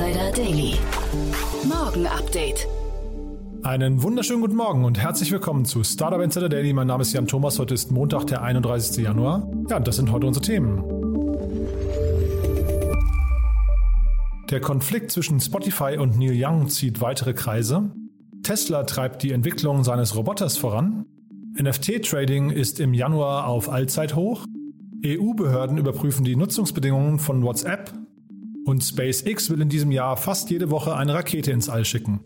Insider Daily. Morgen Update. Einen wunderschönen guten Morgen und herzlich willkommen zu Startup Insider Daily. Mein Name ist Jan Thomas. Heute ist Montag, der 31. Januar. Ja, das sind heute unsere Themen. Der Konflikt zwischen Spotify und Neil Young zieht weitere Kreise. Tesla treibt die Entwicklung seines Roboters voran. NFT-Trading ist im Januar auf Allzeithoch. EU-Behörden überprüfen die Nutzungsbedingungen von WhatsApp. Und SpaceX will in diesem Jahr fast jede Woche eine Rakete ins All schicken.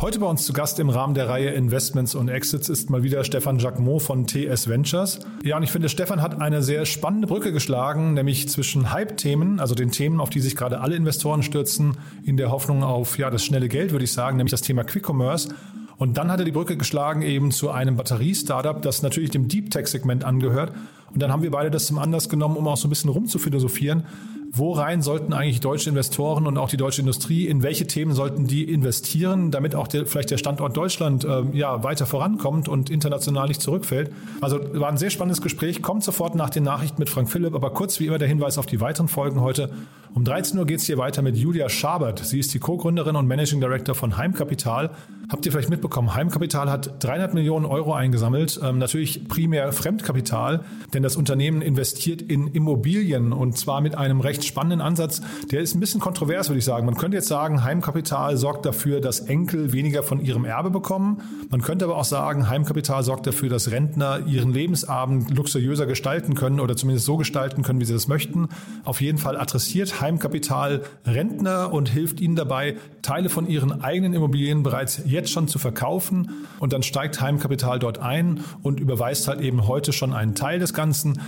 Heute bei uns zu Gast im Rahmen der Reihe Investments und Exits ist mal wieder Stefan Jacquemot von TS Ventures. Ja, und ich finde, Stefan hat eine sehr spannende Brücke geschlagen, nämlich zwischen Hype-Themen, also den Themen, auf die sich gerade alle Investoren stürzen, in der Hoffnung auf ja, das schnelle Geld, würde ich sagen, nämlich das Thema Quick Commerce. Und dann hat er die Brücke geschlagen eben zu einem Batterie-Startup, das natürlich dem Deep Tech-Segment angehört. Und dann haben wir beide das zum Anlass genommen, um auch so ein bisschen rumzuphilosophieren worein sollten eigentlich deutsche Investoren und auch die deutsche Industrie, in welche Themen sollten die investieren, damit auch der, vielleicht der Standort Deutschland äh, ja, weiter vorankommt und international nicht zurückfällt. Also war ein sehr spannendes Gespräch, kommt sofort nach den Nachrichten mit Frank Philipp, aber kurz wie immer der Hinweis auf die weiteren Folgen heute. Um 13 Uhr geht es hier weiter mit Julia Schabert. Sie ist die Co-Gründerin und Managing Director von Heimkapital. Habt ihr vielleicht mitbekommen, Heimkapital hat 300 Millionen Euro eingesammelt, ähm, natürlich primär Fremdkapital, denn das Unternehmen investiert in Immobilien und zwar mit einem recht spannenden Ansatz. Der ist ein bisschen kontrovers, würde ich sagen. Man könnte jetzt sagen, Heimkapital sorgt dafür, dass Enkel weniger von ihrem Erbe bekommen. Man könnte aber auch sagen, Heimkapital sorgt dafür, dass Rentner ihren Lebensabend luxuriöser gestalten können oder zumindest so gestalten können, wie sie das möchten. Auf jeden Fall adressiert Heimkapital Rentner und hilft ihnen dabei, Teile von ihren eigenen Immobilien bereits jetzt jetzt schon zu verkaufen und dann steigt Heimkapital dort ein und überweist halt eben heute schon einen Teil des Ganzen.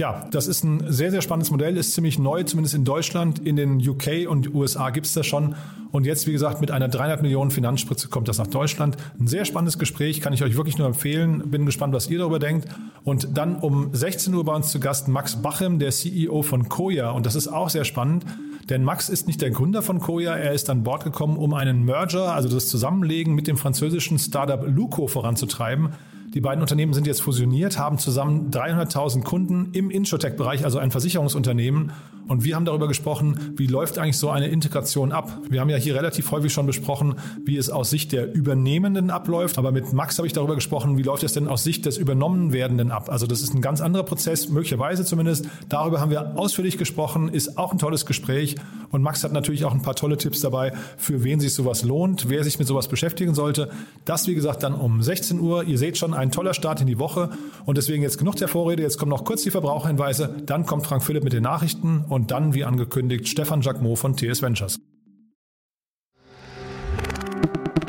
Ja, das ist ein sehr, sehr spannendes Modell, ist ziemlich neu, zumindest in Deutschland. In den UK und USA gibt es das schon. Und jetzt, wie gesagt, mit einer 300 Millionen Finanzspritze kommt das nach Deutschland. Ein sehr spannendes Gespräch, kann ich euch wirklich nur empfehlen. Bin gespannt, was ihr darüber denkt. Und dann um 16 Uhr bei uns zu Gast Max Bachem, der CEO von Koya. Und das ist auch sehr spannend. Denn Max ist nicht der Gründer von Koya, er ist an Bord gekommen, um einen Merger, also das Zusammenlegen mit dem französischen Startup Luco voranzutreiben. Die beiden Unternehmen sind jetzt fusioniert, haben zusammen 300.000 Kunden im Insurtech-Bereich, also ein Versicherungsunternehmen. Und wir haben darüber gesprochen, wie läuft eigentlich so eine Integration ab. Wir haben ja hier relativ häufig schon besprochen, wie es aus Sicht der Übernehmenden abläuft. Aber mit Max habe ich darüber gesprochen, wie läuft es denn aus Sicht des Übernommen werdenden ab. Also das ist ein ganz anderer Prozess, möglicherweise zumindest. Darüber haben wir ausführlich gesprochen, ist auch ein tolles Gespräch. Und Max hat natürlich auch ein paar tolle Tipps dabei, für wen sich sowas lohnt, wer sich mit sowas beschäftigen sollte. Das, wie gesagt, dann um 16 Uhr. Ihr seht schon, ein toller Start in die Woche. Und deswegen jetzt genug der Vorrede. Jetzt kommen noch kurz die Verbraucherhinweise. Dann kommt Frank Philipp mit den Nachrichten und dann, wie angekündigt, Stefan Jacquemot von TS Ventures.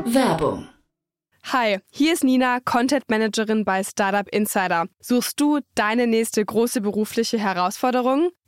Werbung. Hi, hier ist Nina, Content Managerin bei Startup Insider. Suchst du deine nächste große berufliche Herausforderung?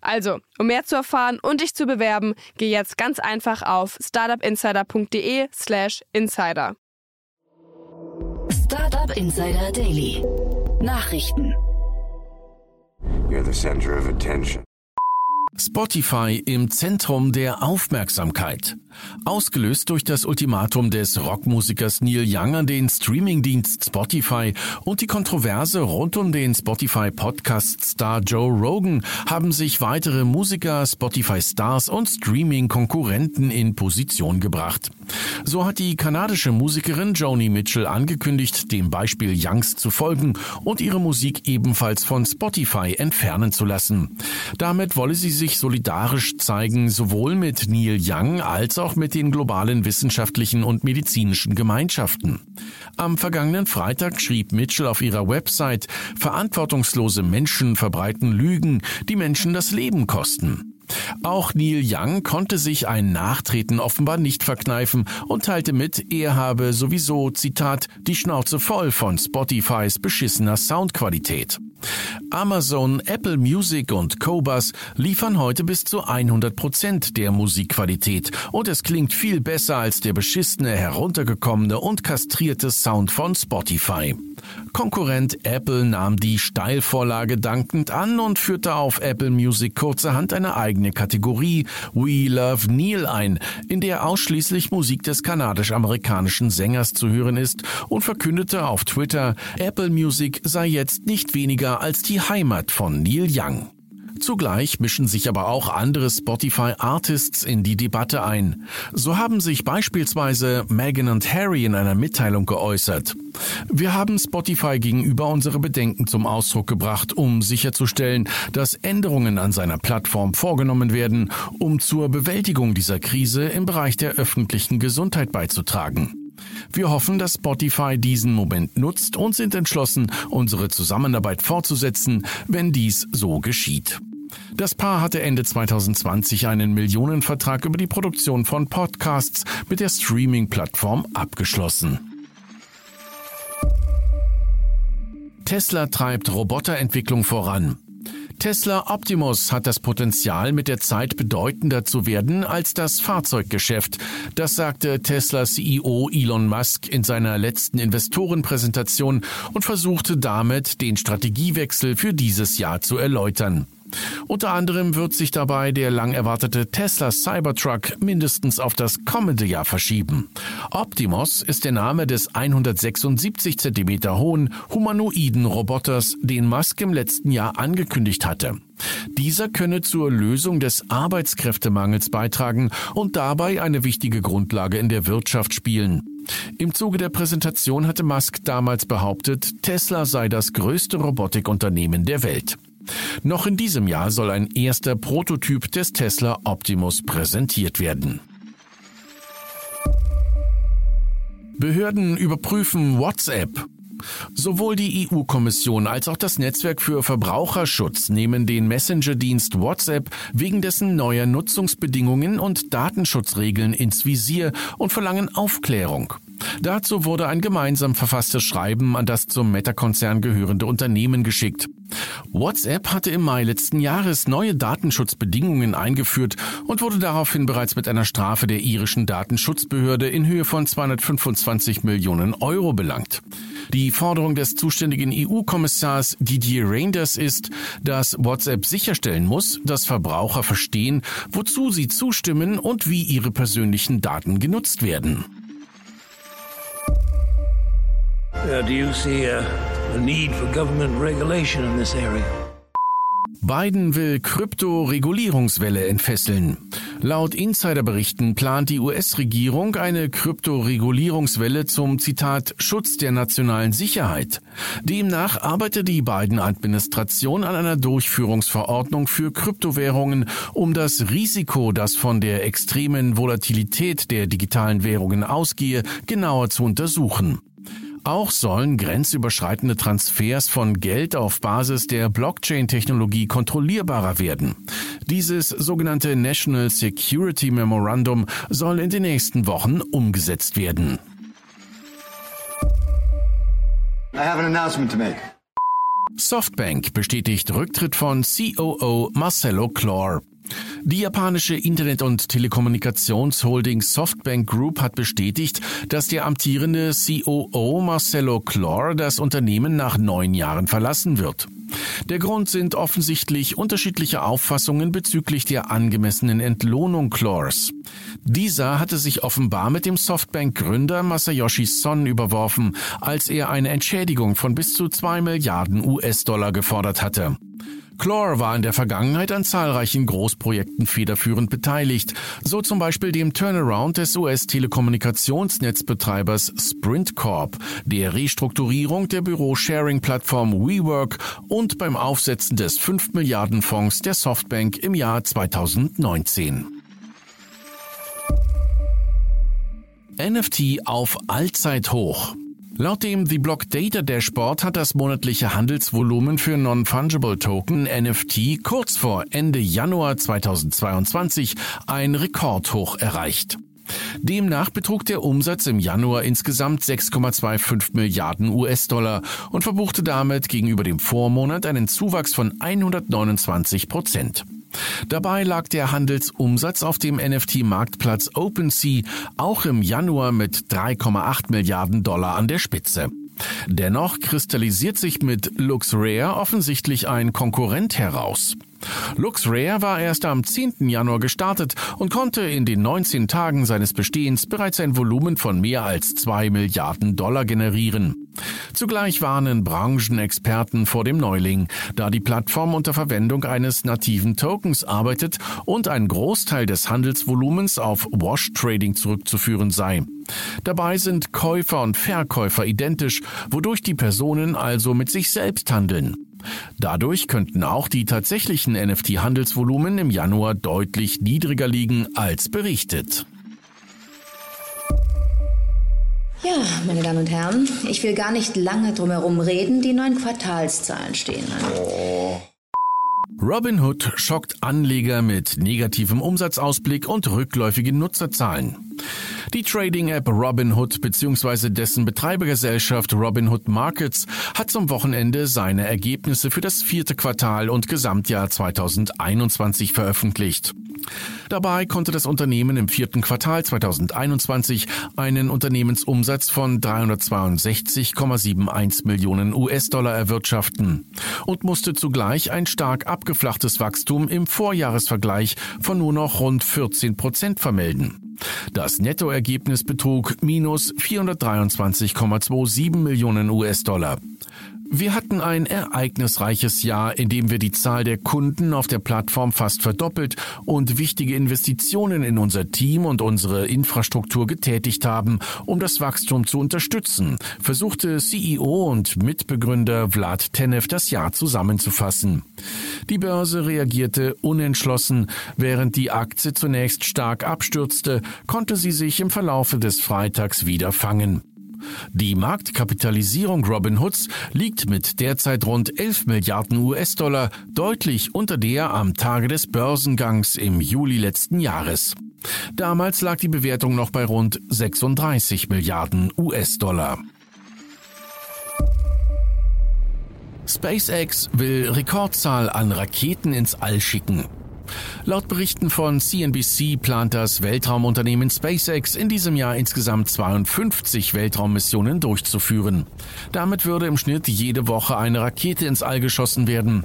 Also, um mehr zu erfahren und dich zu bewerben, geh jetzt ganz einfach auf startupinsider.de/slash insider. Startup Insider Daily. Nachrichten. You're the center of attention. Spotify im Zentrum der Aufmerksamkeit. Ausgelöst durch das Ultimatum des Rockmusikers Neil Young an den Streamingdienst Spotify und die Kontroverse rund um den Spotify Podcast-Star Joe Rogan haben sich weitere Musiker, Spotify-Stars und Streaming-Konkurrenten in Position gebracht. So hat die kanadische Musikerin Joni Mitchell angekündigt, dem Beispiel Youngs zu folgen und ihre Musik ebenfalls von Spotify entfernen zu lassen. Damit wolle sie sich sich solidarisch zeigen, sowohl mit Neil Young als auch mit den globalen wissenschaftlichen und medizinischen Gemeinschaften. Am vergangenen Freitag schrieb Mitchell auf ihrer Website, verantwortungslose Menschen verbreiten Lügen, die Menschen das Leben kosten. Auch Neil Young konnte sich ein Nachtreten offenbar nicht verkneifen und teilte mit, er habe sowieso, Zitat, die Schnauze voll von Spotifys beschissener Soundqualität. Amazon, Apple Music und Cobas liefern heute bis zu 100 Prozent der Musikqualität und es klingt viel besser als der beschissene, heruntergekommene und kastrierte Sound von Spotify. Konkurrent Apple nahm die Steilvorlage dankend an und führte auf Apple Music kurzerhand eine eigene Kategorie We Love Neil ein, in der ausschließlich Musik des kanadisch-amerikanischen Sängers zu hören ist und verkündete auf Twitter, Apple Music sei jetzt nicht weniger als die Heimat von Neil Young. Zugleich mischen sich aber auch andere Spotify-Artists in die Debatte ein. So haben sich beispielsweise Meghan und Harry in einer Mitteilung geäußert. Wir haben Spotify gegenüber unsere Bedenken zum Ausdruck gebracht, um sicherzustellen, dass Änderungen an seiner Plattform vorgenommen werden, um zur Bewältigung dieser Krise im Bereich der öffentlichen Gesundheit beizutragen. Wir hoffen, dass Spotify diesen Moment nutzt und sind entschlossen, unsere Zusammenarbeit fortzusetzen, wenn dies so geschieht. Das Paar hatte Ende 2020 einen Millionenvertrag über die Produktion von Podcasts mit der Streaming-Plattform abgeschlossen. Tesla treibt Roboterentwicklung voran. Tesla Optimus hat das Potenzial, mit der Zeit bedeutender zu werden als das Fahrzeuggeschäft. Das sagte Tesla CEO Elon Musk in seiner letzten Investorenpräsentation und versuchte damit, den Strategiewechsel für dieses Jahr zu erläutern. Unter anderem wird sich dabei der lang erwartete Tesla Cybertruck mindestens auf das kommende Jahr verschieben. Optimus ist der Name des 176 cm hohen humanoiden Roboters, den Musk im letzten Jahr angekündigt hatte. Dieser könne zur Lösung des Arbeitskräftemangels beitragen und dabei eine wichtige Grundlage in der Wirtschaft spielen. Im Zuge der Präsentation hatte Musk damals behauptet, Tesla sei das größte Robotikunternehmen der Welt. Noch in diesem Jahr soll ein erster Prototyp des Tesla Optimus präsentiert werden. Behörden überprüfen WhatsApp. Sowohl die EU-Kommission als auch das Netzwerk für Verbraucherschutz nehmen den Messenger-Dienst WhatsApp wegen dessen neuer Nutzungsbedingungen und Datenschutzregeln ins Visier und verlangen Aufklärung. Dazu wurde ein gemeinsam verfasstes Schreiben an das zum Meta-Konzern gehörende Unternehmen geschickt. WhatsApp hatte im Mai letzten Jahres neue Datenschutzbedingungen eingeführt und wurde daraufhin bereits mit einer Strafe der irischen Datenschutzbehörde in Höhe von 225 Millionen Euro belangt. Die Forderung des zuständigen EU-Kommissars Didier Reinders ist, dass WhatsApp sicherstellen muss, dass Verbraucher verstehen, wozu sie zustimmen und wie ihre persönlichen Daten genutzt werden. Uh, do you see a, a need for government regulation in this area? Biden will Krypto-Regulierungswelle entfesseln. Laut Insiderberichten plant die US-Regierung eine Krypto-Regulierungswelle zum Zitat Schutz der nationalen Sicherheit. Demnach arbeitet die Biden-Administration an einer Durchführungsverordnung für Kryptowährungen, um das Risiko, das von der extremen Volatilität der digitalen Währungen ausgehe, genauer zu untersuchen. Auch sollen grenzüberschreitende Transfers von Geld auf Basis der Blockchain-Technologie kontrollierbarer werden. Dieses sogenannte National Security Memorandum soll in den nächsten Wochen umgesetzt werden. I have an announcement to make. Softbank bestätigt Rücktritt von COO Marcelo Clore. Die japanische Internet- und Telekommunikationsholding Softbank Group hat bestätigt, dass der amtierende COO Marcelo Clore das Unternehmen nach neun Jahren verlassen wird. Der Grund sind offensichtlich unterschiedliche Auffassungen bezüglich der angemessenen Entlohnung Clores. Dieser hatte sich offenbar mit dem Softbank-Gründer Masayoshi Son überworfen, als er eine Entschädigung von bis zu zwei Milliarden US-Dollar gefordert hatte. Chlor war in der Vergangenheit an zahlreichen Großprojekten federführend beteiligt, so zum Beispiel dem Turnaround des US-Telekommunikationsnetzbetreibers Sprint Corp, der Restrukturierung der Büro-Sharing-Plattform WeWork und beim Aufsetzen des 5 Milliarden Fonds der Softbank im Jahr 2019. NFT auf Allzeithoch. Laut dem The Block Data Dashboard hat das monatliche Handelsvolumen für Non-Fungible Token NFT kurz vor Ende Januar 2022 ein Rekordhoch erreicht. Demnach betrug der Umsatz im Januar insgesamt 6,25 Milliarden US-Dollar und verbuchte damit gegenüber dem Vormonat einen Zuwachs von 129 Prozent. Dabei lag der Handelsumsatz auf dem NFT-Marktplatz OpenSea auch im Januar mit 3,8 Milliarden Dollar an der Spitze. Dennoch kristallisiert sich mit LuxRare offensichtlich ein Konkurrent heraus. LuxRare war erst am 10. Januar gestartet und konnte in den 19 Tagen seines Bestehens bereits ein Volumen von mehr als 2 Milliarden Dollar generieren. Zugleich warnen Branchenexperten vor dem Neuling, da die Plattform unter Verwendung eines nativen Tokens arbeitet und ein Großteil des Handelsvolumens auf Wash Trading zurückzuführen sei. Dabei sind Käufer und Verkäufer identisch, wodurch die Personen also mit sich selbst handeln. Dadurch könnten auch die tatsächlichen NFT-Handelsvolumen im Januar deutlich niedriger liegen als berichtet. Ja, meine Damen und Herren, ich will gar nicht lange drumherum reden. Die neuen Quartalszahlen stehen an. Oh. Robinhood schockt Anleger mit negativem Umsatzausblick und rückläufigen Nutzerzahlen. Die Trading-App Robinhood bzw. dessen Betreibergesellschaft Robinhood Markets hat zum Wochenende seine Ergebnisse für das vierte Quartal und Gesamtjahr 2021 veröffentlicht. Dabei konnte das Unternehmen im vierten Quartal 2021 einen Unternehmensumsatz von 362,71 Millionen US-Dollar erwirtschaften und musste zugleich ein stark abgeflachtes Wachstum im Vorjahresvergleich von nur noch rund 14 Prozent vermelden. Das Nettoergebnis betrug minus 423,27 Millionen US-Dollar. Wir hatten ein ereignisreiches Jahr, in dem wir die Zahl der Kunden auf der Plattform fast verdoppelt und wichtige Investitionen in unser Team und unsere Infrastruktur getätigt haben, um das Wachstum zu unterstützen, versuchte CEO und Mitbegründer Vlad Tenev das Jahr zusammenzufassen. Die Börse reagierte unentschlossen, während die Aktie zunächst stark abstürzte, konnte sie sich im Verlaufe des Freitags wieder fangen. Die Marktkapitalisierung Robinhoods liegt mit derzeit rund 11 Milliarden US-Dollar deutlich unter der am Tage des Börsengangs im Juli letzten Jahres. Damals lag die Bewertung noch bei rund 36 Milliarden US-Dollar. SpaceX will Rekordzahl an Raketen ins All schicken. Laut Berichten von CNBC plant das Weltraumunternehmen SpaceX in diesem Jahr insgesamt 52 Weltraummissionen durchzuführen. Damit würde im Schnitt jede Woche eine Rakete ins All geschossen werden.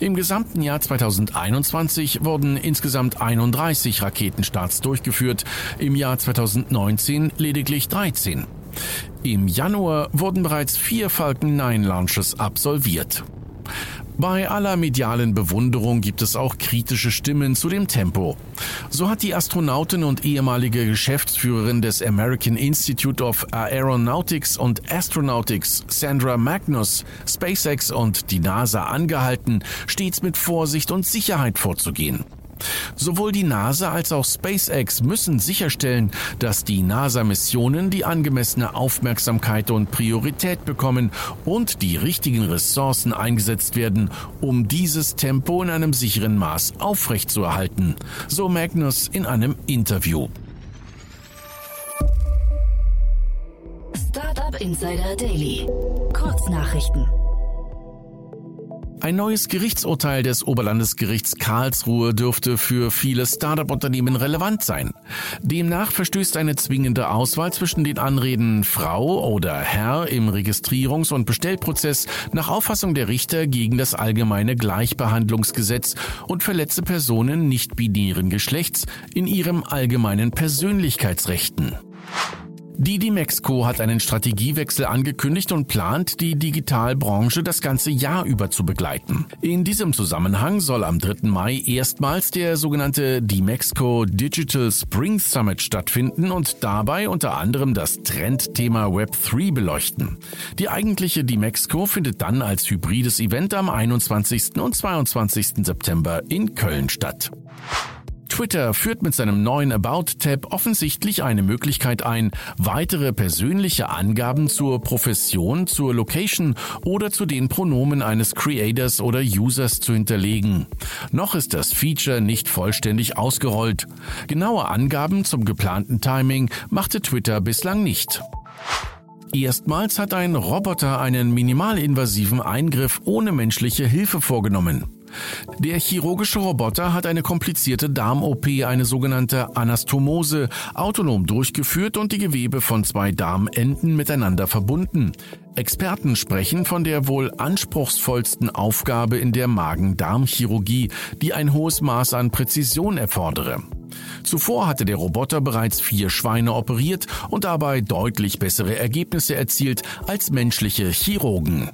Im gesamten Jahr 2021 wurden insgesamt 31 Raketenstarts durchgeführt, im Jahr 2019 lediglich 13. Im Januar wurden bereits vier Falcon 9 Launches absolviert. Bei aller medialen Bewunderung gibt es auch kritische Stimmen zu dem Tempo. So hat die Astronautin und ehemalige Geschäftsführerin des American Institute of Aeronautics und Astronautics Sandra Magnus SpaceX und die NASA angehalten, stets mit Vorsicht und Sicherheit vorzugehen. Sowohl die NASA als auch SpaceX müssen sicherstellen, dass die NASA-Missionen die angemessene Aufmerksamkeit und Priorität bekommen und die richtigen Ressourcen eingesetzt werden, um dieses Tempo in einem sicheren Maß aufrechtzuerhalten, so Magnus in einem Interview. Startup Insider Daily. Kurznachrichten. Ein neues Gerichtsurteil des Oberlandesgerichts Karlsruhe dürfte für viele Start-up-Unternehmen relevant sein. Demnach verstößt eine zwingende Auswahl zwischen den Anreden Frau oder Herr im Registrierungs- und Bestellprozess nach Auffassung der Richter gegen das allgemeine Gleichbehandlungsgesetz und verletze Personen nicht binären Geschlechts in ihrem allgemeinen Persönlichkeitsrechten. Die Dimexco hat einen Strategiewechsel angekündigt und plant, die Digitalbranche das ganze Jahr über zu begleiten. In diesem Zusammenhang soll am 3. Mai erstmals der sogenannte Dimexco Digital Spring Summit stattfinden und dabei unter anderem das Trendthema Web3 beleuchten. Die eigentliche Dimexco findet dann als hybrides Event am 21. und 22. September in Köln statt. Twitter führt mit seinem neuen About-Tab offensichtlich eine Möglichkeit ein, weitere persönliche Angaben zur Profession, zur Location oder zu den Pronomen eines Creators oder Users zu hinterlegen. Noch ist das Feature nicht vollständig ausgerollt. Genaue Angaben zum geplanten Timing machte Twitter bislang nicht. Erstmals hat ein Roboter einen minimalinvasiven Eingriff ohne menschliche Hilfe vorgenommen. Der chirurgische Roboter hat eine komplizierte Darm-OP, eine sogenannte Anastomose, autonom durchgeführt und die Gewebe von zwei Darmenden miteinander verbunden. Experten sprechen von der wohl anspruchsvollsten Aufgabe in der Magen-Darm-Chirurgie, die ein hohes Maß an Präzision erfordere. Zuvor hatte der Roboter bereits vier Schweine operiert und dabei deutlich bessere Ergebnisse erzielt als menschliche Chirurgen.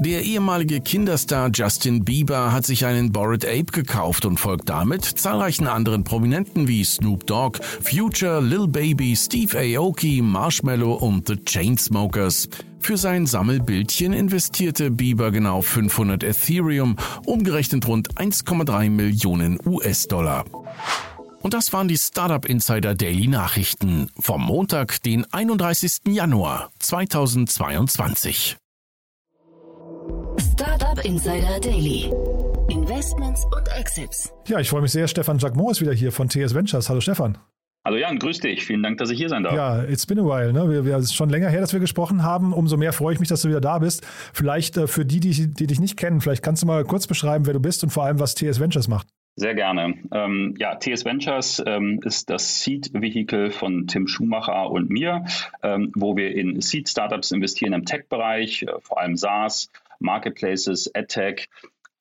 Der ehemalige Kinderstar Justin Bieber hat sich einen Bored Ape gekauft und folgt damit zahlreichen anderen Prominenten wie Snoop Dogg, Future, Lil Baby, Steve Aoki, Marshmallow und The Chainsmokers. Für sein Sammelbildchen investierte Bieber genau 500 Ethereum, umgerechnet rund 1,3 Millionen US-Dollar. Und das waren die Startup Insider Daily Nachrichten vom Montag, den 31. Januar 2022. Startup Insider Daily. Investments und Exits. Ja, ich freue mich sehr. Stefan Jacquemot ist wieder hier von TS Ventures. Hallo Stefan. Hallo Jan, grüß dich. Vielen Dank, dass ich hier sein darf. Ja, it's been a while. Ne? Wir, wir, es ist schon länger her, dass wir gesprochen haben. Umso mehr freue ich mich, dass du wieder da bist. Vielleicht äh, für die, die, die dich nicht kennen, vielleicht kannst du mal kurz beschreiben, wer du bist und vor allem, was TS Ventures macht. Sehr gerne. Ähm, ja, TS Ventures ähm, ist das Seed-Vehikel von Tim Schumacher und mir, ähm, wo wir in Seed-Startups investieren im Tech-Bereich, äh, vor allem SaaS, Marketplaces, AdTech,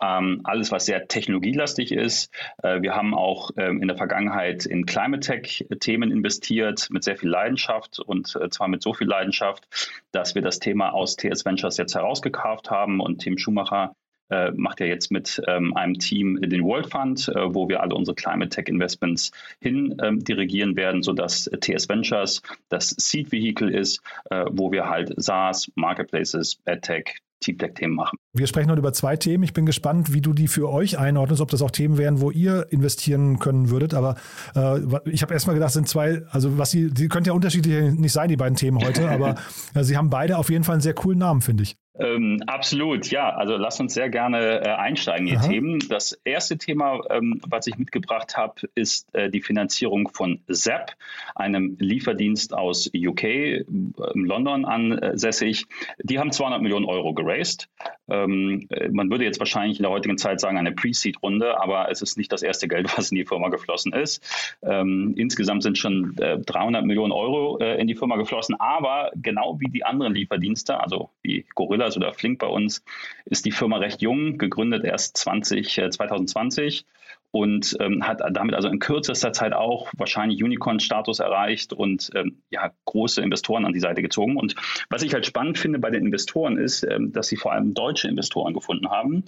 ähm, alles, was sehr technologielastig ist. Äh, wir haben auch ähm, in der Vergangenheit in Climate Tech-Themen investiert mit sehr viel Leidenschaft und äh, zwar mit so viel Leidenschaft, dass wir das Thema aus TS Ventures jetzt herausgekauft haben und Tim Schumacher äh, macht ja jetzt mit ähm, einem Team den World Fund, äh, wo wir alle unsere Climate Tech Investments hin ähm, dirigieren werden, sodass TS Ventures das Seed Vehicle ist, äh, wo wir halt SaaS, Marketplaces, AdTech, Deep Tech-Themen machen. Wir sprechen heute über zwei Themen. Ich bin gespannt, wie du die für euch einordnest, ob das auch Themen wären, wo ihr investieren können würdet. Aber äh, ich habe erstmal gedacht, sind zwei, also was sie, die könnten ja unterschiedlich nicht sein, die beiden Themen heute, aber äh, sie haben beide auf jeden Fall einen sehr coolen Namen, finde ich. Ähm, absolut, ja. Also lass uns sehr gerne äh, einsteigen in die Themen. Das erste Thema, ähm, was ich mitgebracht habe, ist äh, die Finanzierung von ZAP, einem Lieferdienst aus UK, äh, in London ansässig. Die haben 200 Millionen Euro geraced. Ähm, äh, man würde jetzt wahrscheinlich in der heutigen Zeit sagen, eine Pre-Seed-Runde, aber es ist nicht das erste Geld, was in die Firma geflossen ist. Ähm, insgesamt sind schon äh, 300 Millionen Euro äh, in die Firma geflossen, aber genau wie die anderen Lieferdienste, also wie Gorilla, Brothers oder Flink bei uns, ist die Firma recht jung, gegründet erst 20, äh, 2020 und ähm, hat damit also in kürzester Zeit auch wahrscheinlich Unicorn-Status erreicht und ähm, ja, große Investoren an die Seite gezogen. Und was ich halt spannend finde bei den Investoren ist, ähm, dass sie vor allem deutsche Investoren gefunden haben.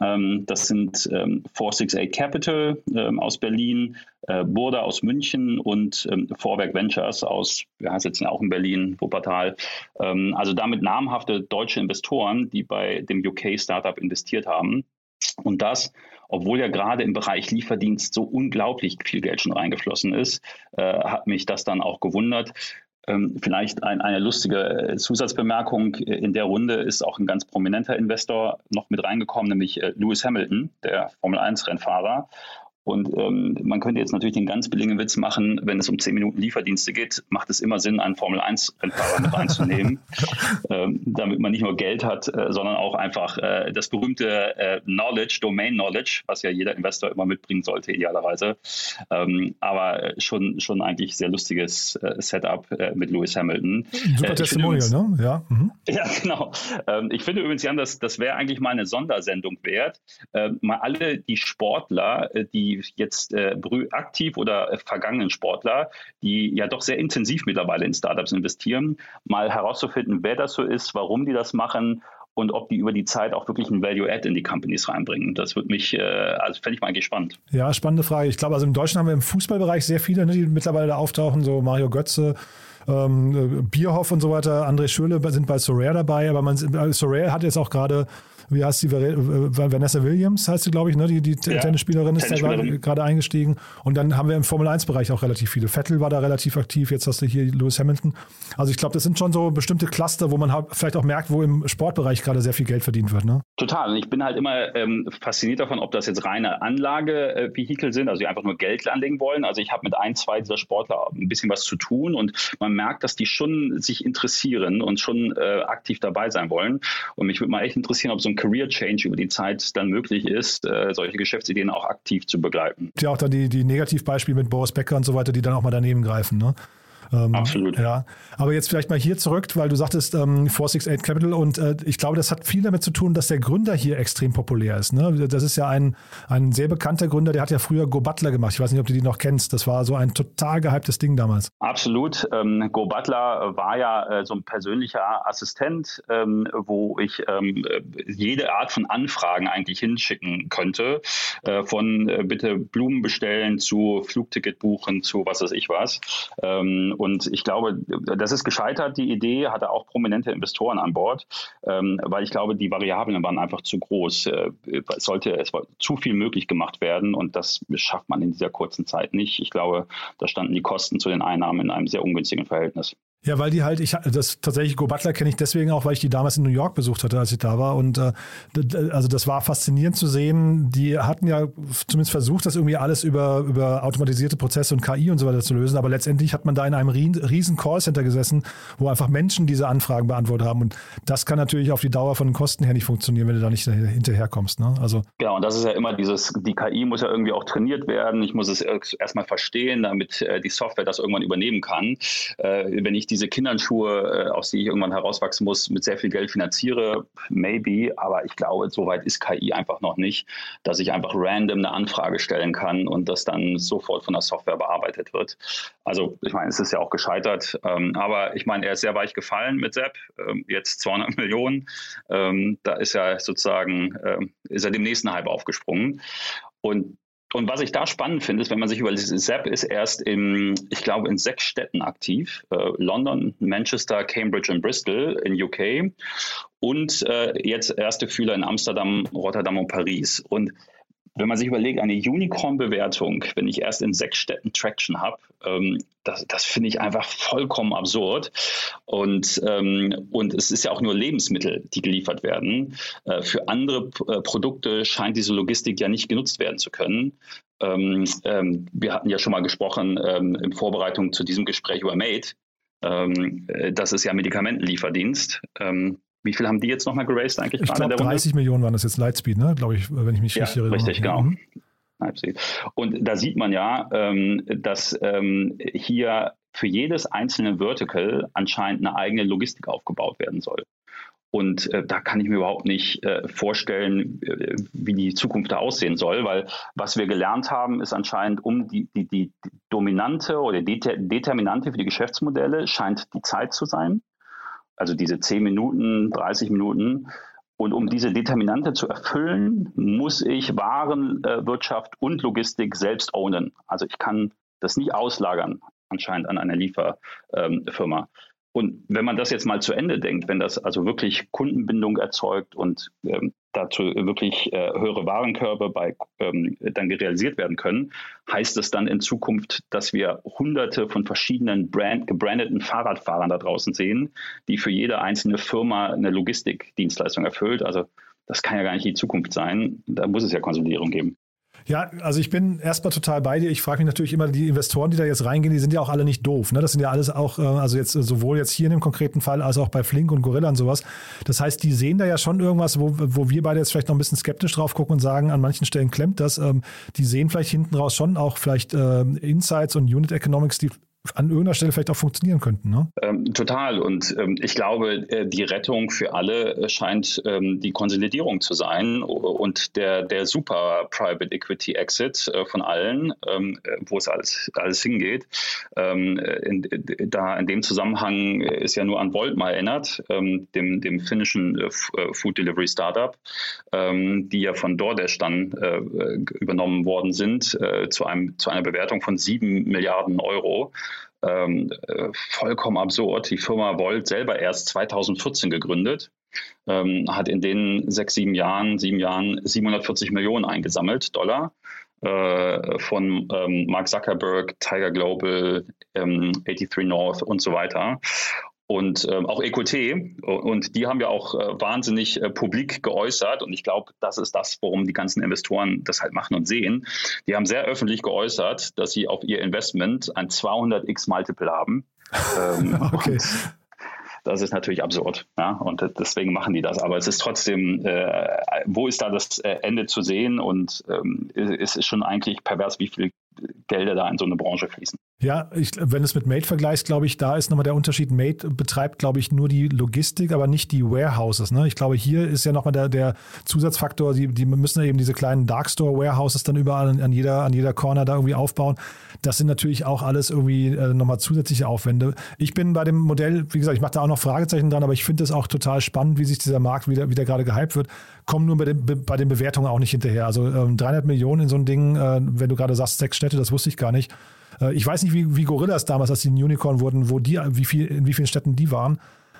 Ähm, das sind ähm, 468 Capital ähm, aus Berlin, äh, Burda aus München und ähm, Vorwerk Ventures aus, wir sitzen ja auch in Berlin, Wuppertal. Ähm, also damit namhafte deutsche Investoren, die bei dem UK-Startup investiert haben. Und das obwohl ja gerade im Bereich Lieferdienst so unglaublich viel Geld schon reingeflossen ist, äh, hat mich das dann auch gewundert. Ähm, vielleicht ein, eine lustige äh, Zusatzbemerkung. In der Runde ist auch ein ganz prominenter Investor noch mit reingekommen, nämlich äh, Lewis Hamilton, der Formel 1-Rennfahrer. Und ähm, man könnte jetzt natürlich den ganz billigen Witz machen, wenn es um 10 Minuten Lieferdienste geht, macht es immer Sinn, einen Formel-1-Rennfahrer mit reinzunehmen, ähm, damit man nicht nur Geld hat, äh, sondern auch einfach äh, das berühmte äh, Knowledge, Domain Knowledge, was ja jeder Investor immer mitbringen sollte, idealerweise. Ähm, aber schon, schon eigentlich sehr lustiges äh, Setup äh, mit Lewis Hamilton. Super äh, Testimonial, ne? Ja, mhm. ja genau. Ähm, ich finde übrigens, Jan, das, das wäre eigentlich mal eine Sondersendung wert. Ähm, mal alle die Sportler, die die jetzt äh, aktiv oder äh, vergangenen Sportler, die ja doch sehr intensiv mittlerweile in Startups investieren, mal herauszufinden, wer das so ist, warum die das machen und ob die über die Zeit auch wirklich ein Value-Add in die Companies reinbringen. Das wird mich, äh, also fände ich mal eigentlich spannend. Ja, spannende Frage. Ich glaube, also im Deutschen haben wir im Fußballbereich sehr viele, ne, die mittlerweile da auftauchen, so Mario Götze, ähm, Bierhoff und so weiter. André Schöle sind bei Sorare dabei, aber man, äh, Sorare hat jetzt auch gerade wie heißt die, Vanessa Williams heißt sie, glaube ich, ne? die, die ja, Tennisspielerin ist Tennisspielerin. da gerade eingestiegen. Und dann haben wir im Formel-1-Bereich auch relativ viele. Vettel war da relativ aktiv, jetzt hast du hier Lewis Hamilton. Also ich glaube, das sind schon so bestimmte Cluster, wo man halt vielleicht auch merkt, wo im Sportbereich gerade sehr viel Geld verdient wird. Ne? Total. Und ich bin halt immer ähm, fasziniert davon, ob das jetzt reine Anlagevehikel sind, also die einfach nur Geld anlegen wollen. Also ich habe mit ein, zwei dieser Sportler ein bisschen was zu tun und man merkt, dass die schon sich interessieren und schon äh, aktiv dabei sein wollen. Und mich würde mal echt interessieren, ob so ein Career Change über die Zeit dann möglich ist, äh, solche Geschäftsideen auch aktiv zu begleiten. Ja, auch dann die, die Negativbeispiele mit Boris Becker und so weiter, die dann auch mal daneben greifen. Ne? Ähm, Absolut. Ja, aber jetzt vielleicht mal hier zurück, weil du sagtest ähm, 468 Capital und äh, ich glaube, das hat viel damit zu tun, dass der Gründer hier extrem populär ist. Ne? Das ist ja ein, ein sehr bekannter Gründer, der hat ja früher Go Butler gemacht. Ich weiß nicht, ob du die noch kennst. Das war so ein total gehyptes Ding damals. Absolut. Ähm, Go Butler war ja äh, so ein persönlicher Assistent, ähm, wo ich ähm, jede Art von Anfragen eigentlich hinschicken könnte. Äh, von äh, bitte Blumen bestellen zu Flugticket buchen zu was weiß ich was. Ähm, und ich glaube, das ist gescheitert, die Idee, hatte auch prominente Investoren an Bord, ähm, weil ich glaube, die Variablen waren einfach zu groß. Äh, es sollte es zu viel möglich gemacht werden und das schafft man in dieser kurzen Zeit nicht. Ich glaube, da standen die Kosten zu den Einnahmen in einem sehr ungünstigen Verhältnis. Ja, weil die halt, ich das tatsächlich Go Butler kenne ich deswegen auch, weil ich die damals in New York besucht hatte, als ich da war. Und äh, also das war faszinierend zu sehen. Die hatten ja zumindest versucht, das irgendwie alles über, über automatisierte Prozesse und KI und so weiter zu lösen. Aber letztendlich hat man da in einem riesen Callcenter gesessen, wo einfach Menschen diese Anfragen beantwortet haben. Und das kann natürlich auf die Dauer von den Kosten her nicht funktionieren, wenn du da nicht hinterherkommst. Ne? Also genau, und das ist ja immer dieses, die KI muss ja irgendwie auch trainiert werden. Ich muss es erstmal verstehen, damit äh, die Software das irgendwann übernehmen kann. Äh, wenn ich diese Kinderschuhe, äh, aus die ich irgendwann herauswachsen muss, mit sehr viel Geld finanziere, maybe, aber ich glaube, so weit ist KI einfach noch nicht, dass ich einfach random eine Anfrage stellen kann und das dann sofort von der Software bearbeitet wird. Also ich meine, es ist ja auch gescheitert, ähm, aber ich meine, er ist sehr weich gefallen mit Sepp, ähm, jetzt 200 Millionen. Ähm, da ist er sozusagen, ist er dem nächsten Hype aufgesprungen. Und und was ich da spannend finde, ist, wenn man sich überlegt, Sepp ist erst in, ich glaube, in sechs Städten aktiv. Äh, London, Manchester, Cambridge und Bristol in UK. Und äh, jetzt erste Fühler in Amsterdam, Rotterdam und Paris. Und wenn man sich überlegt, eine Unicorn-Bewertung, wenn ich erst in sechs Städten Traction habe, ähm, das, das finde ich einfach vollkommen absurd. Und, ähm, und es ist ja auch nur Lebensmittel, die geliefert werden. Äh, für andere äh, Produkte scheint diese Logistik ja nicht genutzt werden zu können. Ähm, ähm wir hatten ja schon mal gesprochen ähm, in Vorbereitung zu diesem Gespräch über Made. Ähm, äh, das ist ja Medikamentenlieferdienst. Wie viel haben die jetzt nochmal geraced eigentlich? Ich glaube 30 Millionen waren das jetzt Lightspeed, ne? glaube ich, wenn ich mich ja, richtig erinnere. Richtig, genau. Mhm. Und da sieht man ja, ähm, dass ähm, hier für jedes einzelne Vertical anscheinend eine eigene Logistik aufgebaut werden soll. Und äh, da kann ich mir überhaupt nicht äh, vorstellen, äh, wie die Zukunft da aussehen soll, weil was wir gelernt haben, ist anscheinend um die, die, die dominante oder die Determinante für die Geschäftsmodelle scheint die Zeit zu sein also diese 10 Minuten, 30 Minuten. Und um diese Determinante zu erfüllen, muss ich Warenwirtschaft und Logistik selbst ownen. Also ich kann das nicht auslagern, anscheinend an eine Lieferfirma. Und wenn man das jetzt mal zu Ende denkt, wenn das also wirklich Kundenbindung erzeugt und ähm, dazu wirklich äh, höhere Warenkörbe bei, ähm, dann realisiert werden können, heißt es dann in Zukunft, dass wir hunderte von verschiedenen Brand, gebrandeten Fahrradfahrern da draußen sehen, die für jede einzelne Firma eine Logistikdienstleistung erfüllt. Also das kann ja gar nicht die Zukunft sein. Da muss es ja Konsolidierung geben. Ja, also ich bin erstmal total bei dir. Ich frage mich natürlich immer, die Investoren, die da jetzt reingehen, die sind ja auch alle nicht doof. Ne? Das sind ja alles auch, äh, also jetzt sowohl jetzt hier in dem konkreten Fall als auch bei Flink und Gorilla und sowas. Das heißt, die sehen da ja schon irgendwas, wo, wo wir beide jetzt vielleicht noch ein bisschen skeptisch drauf gucken und sagen, an manchen Stellen klemmt das. Ähm, die sehen vielleicht hinten raus schon auch vielleicht äh, Insights und Unit Economics, die an irgendeiner Stelle vielleicht auch funktionieren könnten. Ne? Ähm, total. Und ähm, ich glaube, äh, die Rettung für alle äh, scheint ähm, die Konsolidierung zu sein und der, der super Private Equity Exit äh, von allen, ähm, äh, wo es alles, alles hingeht. Ähm, in, da in dem Zusammenhang ist ja nur an Volt mal erinnert, ähm, dem, dem finnischen äh, Food Delivery Startup, die ja von DoorDash dann äh, übernommen worden sind, zu, einem, zu einer Bewertung von sieben Milliarden Euro ähm, äh, vollkommen absurd. Die Firma Volt selber erst 2014 gegründet, ähm, hat in den sechs, sieben Jahren, sieben Jahren 740 Millionen eingesammelt, Dollar. Äh, von ähm, Mark Zuckerberg, Tiger Global, 83 ähm, North und so weiter und ähm, auch EQT. Und die haben ja auch äh, wahnsinnig äh, publik geäußert. Und ich glaube, das ist das, worum die ganzen Investoren das halt machen und sehen. Die haben sehr öffentlich geäußert, dass sie auf ihr Investment ein 200x Multiple haben. Ähm, okay. Das ist natürlich absurd. Ja? Und deswegen machen die das. Aber es ist trotzdem, äh, wo ist da das äh, Ende zu sehen? Und ähm, es ist schon eigentlich pervers, wie viel Gelder da in so eine Branche fließen. Ja, ich, wenn es mit Mate vergleichst, glaube ich, da ist nochmal der Unterschied. Mate betreibt, glaube ich, nur die Logistik, aber nicht die Warehouses. Ne? Ich glaube, hier ist ja nochmal der, der Zusatzfaktor, die, die müssen eben diese kleinen Darkstore Warehouses dann überall an, an, jeder, an jeder Corner da irgendwie aufbauen. Das sind natürlich auch alles irgendwie äh, nochmal zusätzliche Aufwände. Ich bin bei dem Modell, wie gesagt, ich mache da auch noch Fragezeichen dran, aber ich finde es auch total spannend, wie sich dieser Markt wieder, wieder gerade gehypt wird. Kommen nur bei den, bei den Bewertungen auch nicht hinterher. Also ähm, 300 Millionen in so ein Ding, äh, wenn du gerade sagst, sechs Städte, das wusste ich gar nicht. Äh, ich weiß nicht, wie, wie Gorillas damals, als die ein Unicorn wurden, wo die, wie viel, in wie vielen Städten die waren.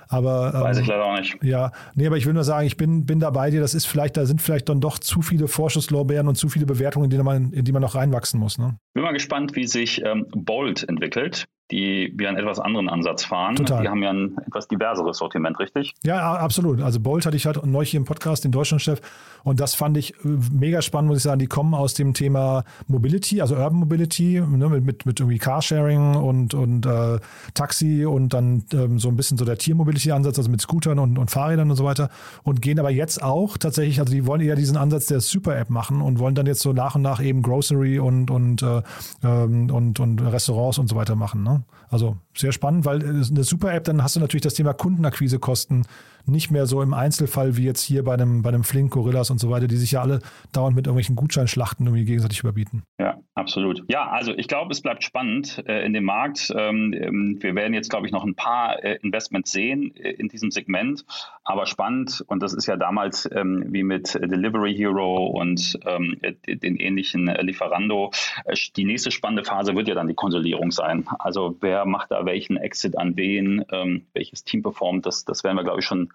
Aber, Weiß ähm, ich leider auch nicht. Ja, nee, aber ich will nur sagen, ich bin, bin da bei dir. Das ist vielleicht, da sind vielleicht dann doch zu viele Vorschusslorbeeren und zu viele Bewertungen, in die man, in die man noch reinwachsen muss. Ne? Bin mal gespannt, wie sich ähm, Bolt entwickelt die wir einen etwas anderen Ansatz fahren. Total. Die haben ja ein etwas diverseres Sortiment, richtig? Ja, absolut. Also Bolt hatte ich halt neulich hier im Podcast, den Deutschlandchef, und das fand ich äh, mega spannend, muss ich sagen. Die kommen aus dem Thema Mobility, also Urban Mobility, ne, mit, mit, mit irgendwie Carsharing und, und äh, Taxi und dann ähm, so ein bisschen so der Tiermobility-Ansatz, also mit Scootern und, und Fahrrädern und so weiter. Und gehen aber jetzt auch tatsächlich, also die wollen eher diesen Ansatz der Super-App machen und wollen dann jetzt so nach und nach eben Grocery und, und, äh, ähm, und, und Restaurants und so weiter machen. Ne? Also sehr spannend, weil eine Super-App, dann hast du natürlich das Thema Kundenakquisekosten nicht mehr so im Einzelfall wie jetzt hier bei einem, bei einem Flink, Gorillas und so weiter, die sich ja alle dauernd mit irgendwelchen Gutscheinschlachten irgendwie gegenseitig überbieten. Ja, absolut. Ja, also ich glaube, es bleibt spannend äh, in dem Markt. Ähm, ähm, wir werden jetzt, glaube ich, noch ein paar äh, Investments sehen äh, in diesem Segment, aber spannend und das ist ja damals ähm, wie mit Delivery Hero und ähm, den ähnlichen äh, Lieferando. Äh, die nächste spannende Phase wird ja dann die Konsolidierung sein. Also wer macht da welchen Exit an wen, ähm, welches Team performt, das, das werden wir, glaube ich, schon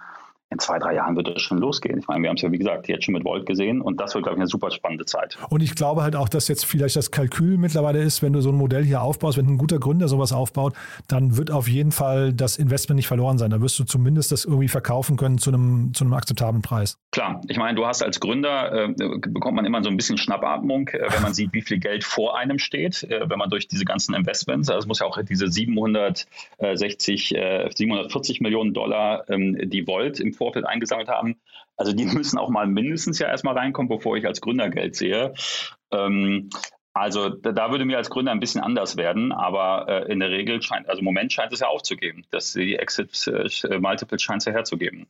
in zwei, drei Jahren wird es schon losgehen. Ich meine, wir haben es ja, wie gesagt, jetzt schon mit Volt gesehen und das wird, glaube ich, eine super spannende Zeit. Und ich glaube halt auch, dass jetzt vielleicht das Kalkül mittlerweile ist, wenn du so ein Modell hier aufbaust, wenn ein guter Gründer sowas aufbaut, dann wird auf jeden Fall das Investment nicht verloren sein. Da wirst du zumindest das irgendwie verkaufen können zu einem, zu einem akzeptablen Preis. Klar, ich meine, du hast als Gründer, äh, bekommt man immer so ein bisschen Schnappatmung, äh, wenn man sieht, wie viel Geld vor einem steht, äh, wenn man durch diese ganzen Investments, also es muss ja auch diese 760, 740 äh, Millionen Dollar, ähm, die Volt im Vorfeld eingesammelt haben. Also die müssen auch mal mindestens ja erstmal reinkommen, bevor ich als Gründer Geld sehe. Ähm, also da würde mir als Gründer ein bisschen anders werden, aber äh, in der Regel scheint, also im Moment scheint es ja aufzugeben, dass die Exit äh, Multiples scheint es ja herzugeben.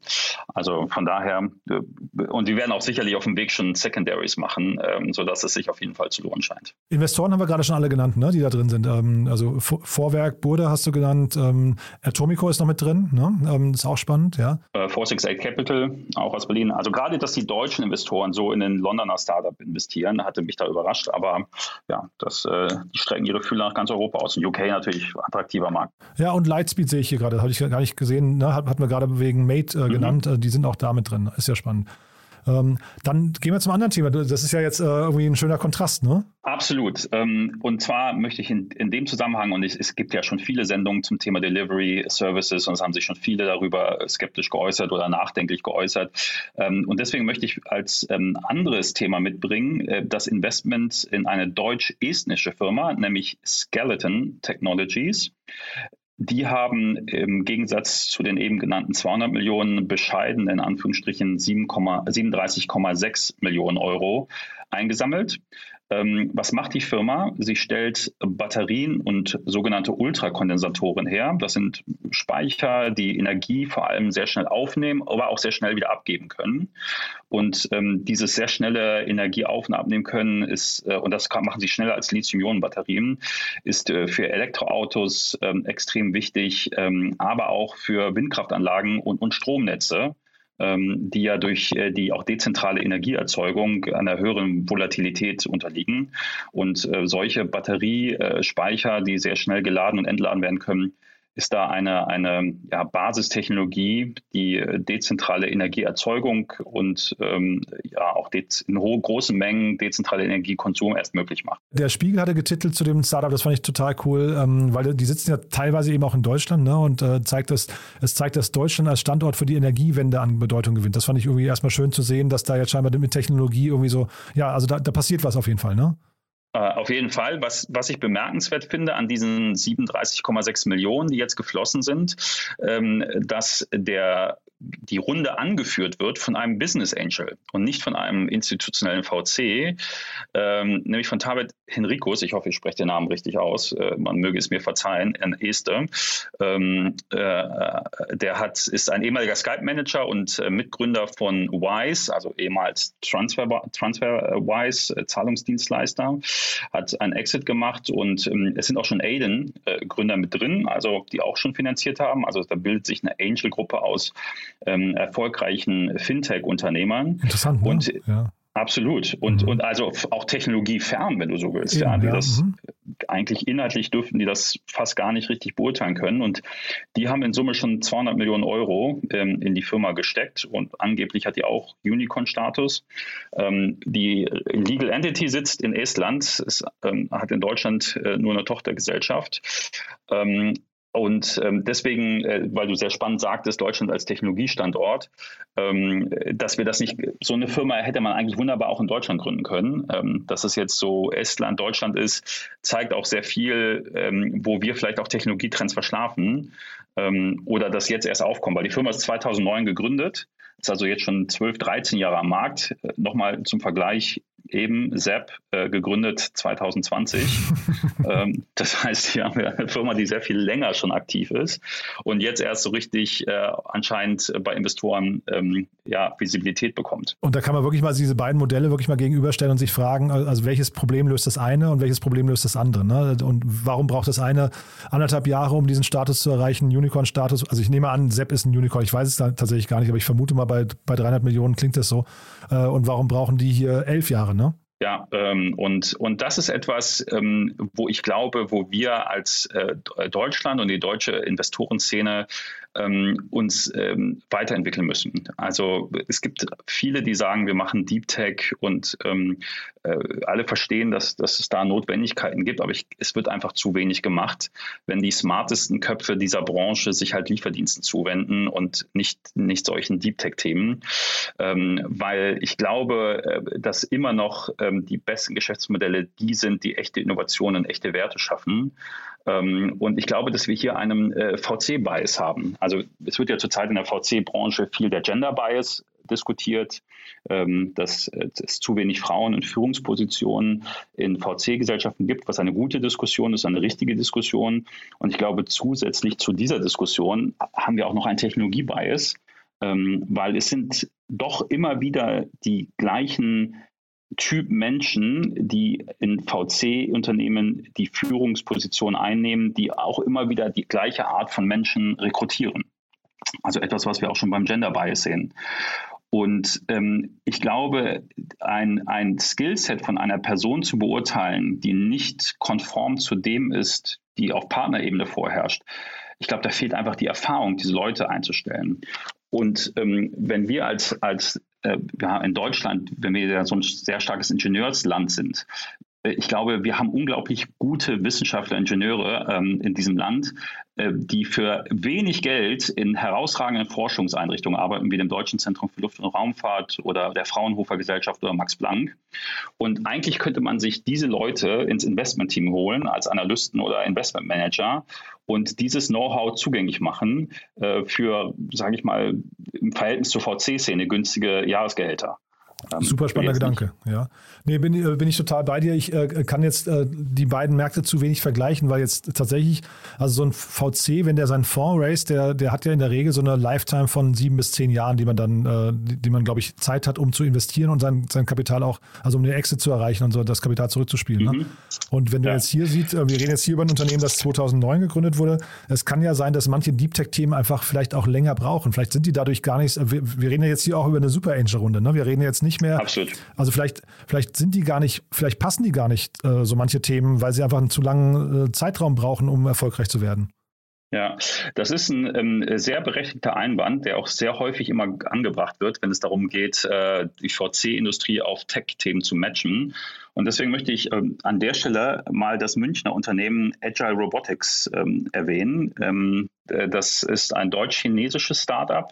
Also von daher, äh, und die werden auch sicherlich auf dem Weg schon Secondaries machen, ähm, sodass es sich auf jeden Fall zu lohnen scheint. Investoren haben wir gerade schon alle genannt, ne, die da drin sind. Ähm, also Vorwerk, Burde hast du genannt, ähm, Atomico ist noch mit drin, ne? Ähm, ist auch spannend, ja. Äh, 468 Capital, auch aus Berlin. Also gerade, dass die deutschen Investoren so in den Londoner Startup investieren, hatte mich da überrascht, aber ja, das, äh, die strecken ihre Fühler nach ganz Europa aus. Und UK natürlich attraktiver Markt. Ja, und Lightspeed sehe ich hier gerade, habe ich gar nicht gesehen, ne? hatten wir gerade wegen Mate äh, mhm. genannt, äh, die sind auch da mit drin. Ist ja spannend. Ähm, dann gehen wir zum anderen Thema. Das ist ja jetzt äh, irgendwie ein schöner Kontrast, ne? Absolut. Ähm, und zwar möchte ich in, in dem Zusammenhang, und es, es, gibt ja schon viele Sendungen zum Thema Delivery Services und es haben sich schon viele darüber skeptisch geäußert oder nachdenklich geäußert. Ähm, und deswegen möchte ich als ähm, anderes Thema mitbringen, äh, das Investment in eine deutsch-estnische Firma, nämlich Skeleton Technologies. Die haben im Gegensatz zu den eben genannten 200 Millionen bescheiden, in Anführungsstrichen 37,6 Millionen Euro eingesammelt. Ähm, was macht die Firma? Sie stellt Batterien und sogenannte Ultrakondensatoren her. Das sind Speicher, die Energie vor allem sehr schnell aufnehmen, aber auch sehr schnell wieder abgeben können. Und ähm, dieses sehr schnelle Energie auf- und abnehmen können ist, äh, und das kann, machen sie schneller als Lithium-Ionen-Batterien, ist äh, für Elektroautos ähm, extrem wichtig, ähm, aber auch für Windkraftanlagen und, und Stromnetze die ja durch äh, die auch dezentrale Energieerzeugung einer höheren Volatilität unterliegen. Und äh, solche Batteriespeicher, die sehr schnell geladen und entladen werden können, ist da eine, eine ja, Basistechnologie, die dezentrale Energieerzeugung und ähm, ja auch in großen Mengen dezentrale Energiekonsum erst möglich macht. Der Spiegel hatte getitelt zu dem Startup, das fand ich total cool, ähm, weil die sitzen ja teilweise eben auch in Deutschland ne, und äh, zeigt das, es zeigt, dass Deutschland als Standort für die Energiewende an Bedeutung gewinnt. Das fand ich irgendwie erstmal schön zu sehen, dass da jetzt scheinbar mit Technologie irgendwie so, ja, also da, da passiert was auf jeden Fall, ne? Äh, auf jeden Fall. Was, was ich bemerkenswert finde an diesen 37,6 Millionen, die jetzt geflossen sind, ähm, dass der die Runde angeführt wird von einem Business Angel und nicht von einem institutionellen VC, ähm, nämlich von Tabet Henricus, ich hoffe, ich spreche den Namen richtig aus, äh, man möge es mir verzeihen, ein Este. Ähm, äh, der hat, ist ein ehemaliger Skype-Manager und äh, Mitgründer von Wise, also ehemals Transfer, TransferWise, äh, Zahlungsdienstleister, hat einen Exit gemacht und ähm, es sind auch schon Aiden-Gründer mit drin, also die auch schon finanziert haben. Also da bildet sich eine Angel-Gruppe aus ähm, erfolgreichen Fintech-Unternehmern. Interessant, ne? Und ja. Absolut. Und, mhm. und also auch technologiefern, wenn du so willst. Ja, ja, das, mhm. Eigentlich inhaltlich dürften die das fast gar nicht richtig beurteilen können. Und die haben in Summe schon 200 Millionen Euro ähm, in die Firma gesteckt und angeblich hat die auch Unicorn-Status. Ähm, die Legal Entity sitzt in Estland, es, ähm, hat in Deutschland äh, nur eine Tochtergesellschaft. Und ähm, deswegen, äh, weil du sehr spannend sagtest, Deutschland als Technologiestandort, ähm, dass wir das nicht, so eine Firma hätte man eigentlich wunderbar auch in Deutschland gründen können. Ähm, dass es jetzt so Estland, Deutschland ist, zeigt auch sehr viel, ähm, wo wir vielleicht auch Technologietrends verschlafen ähm, oder das jetzt erst aufkommen, weil die Firma ist 2009 gegründet, ist also jetzt schon 12, 13 Jahre am Markt. Äh, Nochmal zum Vergleich, eben ZAP äh, gegründet 2020. ähm, das heißt, hier haben wir eine Firma, die sehr viel länger schon aktiv ist und jetzt erst so richtig äh, anscheinend bei Investoren ähm, ja, Visibilität bekommt. Und da kann man wirklich mal diese beiden Modelle wirklich mal gegenüberstellen und sich fragen, also welches Problem löst das eine und welches Problem löst das andere? Ne? Und warum braucht das eine anderthalb Jahre, um diesen Status zu erreichen, Unicorn-Status? Also ich nehme an, ZAP ist ein Unicorn, ich weiß es tatsächlich gar nicht, aber ich vermute mal, bei, bei 300 Millionen klingt das so. Äh, und warum brauchen die hier elf Jahre? Ja, ähm, und, und das ist etwas, ähm, wo ich glaube, wo wir als äh, Deutschland und die deutsche Investorenszene ähm, uns ähm, weiterentwickeln müssen. Also es gibt viele, die sagen, wir machen Deep Tech und ähm, äh, alle verstehen, dass, dass es da Notwendigkeiten gibt, aber ich, es wird einfach zu wenig gemacht, wenn die smartesten Köpfe dieser Branche sich halt Lieferdiensten zuwenden und nicht, nicht solchen Deep Tech-Themen. Ähm, weil ich glaube, äh, dass immer noch ähm, die besten Geschäftsmodelle die sind, die echte Innovationen, echte Werte schaffen. Ähm, und ich glaube, dass wir hier einen äh, VC-Bias haben. Also es wird ja zurzeit in der VC-Branche viel der Gender-Bias diskutiert, ähm, dass es zu wenig Frauen in Führungspositionen in VC-Gesellschaften gibt, was eine gute Diskussion ist, eine richtige Diskussion. Und ich glaube, zusätzlich zu dieser Diskussion haben wir auch noch einen Technologie-Bias, ähm, weil es sind doch immer wieder die gleichen Typ Menschen, die in VC-Unternehmen die Führungsposition einnehmen, die auch immer wieder die gleiche Art von Menschen rekrutieren. Also etwas, was wir auch schon beim Gender Bias sehen. Und ähm, ich glaube, ein, ein Skillset von einer Person zu beurteilen, die nicht konform zu dem ist, die auf Partnerebene vorherrscht, ich glaube, da fehlt einfach die Erfahrung, diese Leute einzustellen. Und ähm, wenn wir als, als in Deutschland, wenn wir ja so ein sehr starkes Ingenieursland sind, äh, ich glaube, wir haben unglaublich gute Wissenschaftler, Ingenieure ähm, in diesem Land, äh, die für wenig Geld in herausragenden Forschungseinrichtungen arbeiten, wie dem Deutschen Zentrum für Luft- und Raumfahrt oder der Fraunhofer Gesellschaft oder Max Planck. Und eigentlich könnte man sich diese Leute ins Investmentteam holen als Analysten oder Investmentmanager und dieses Know-how zugänglich machen äh, für, sage ich mal, im Verhältnis zur VC-Szene günstige Jahresgehälter. Ähm, Super spannender Gedanke, ja. Nee, bin, äh, bin ich total bei dir. Ich äh, kann jetzt äh, die beiden Märkte zu wenig vergleichen, weil jetzt tatsächlich, also so ein VC, wenn der seinen Fonds raised, der, der hat ja in der Regel so eine Lifetime von sieben bis zehn Jahren, die man dann, äh, die, die, man, glaube ich, Zeit hat, um zu investieren und sein, sein Kapital auch, also um den Exit zu erreichen und so das Kapital zurückzuspielen. Ne? Mhm. Ne? Und wenn du ja. jetzt hier siehst, äh, wir reden jetzt hier über ein Unternehmen, das 2009 gegründet wurde, es kann ja sein, dass manche Deep Tech-Themen einfach vielleicht auch länger brauchen. Vielleicht sind die dadurch gar nicht, wir, wir reden ja jetzt hier auch über eine Super Angel-Runde, ne? Wir reden jetzt nicht mehr. Absolut. Also vielleicht, vielleicht sind die gar nicht, vielleicht passen die gar nicht, äh, so manche Themen, weil sie einfach einen zu langen äh, Zeitraum brauchen, um erfolgreich zu werden. Ja, das ist ein ähm, sehr berechtigter Einwand, der auch sehr häufig immer angebracht wird, wenn es darum geht, äh, die VC-Industrie auf Tech-Themen zu matchen. Und deswegen möchte ich ähm, an der Stelle mal das Münchner Unternehmen Agile Robotics ähm, erwähnen. Ähm, äh, das ist ein deutsch-chinesisches Startup.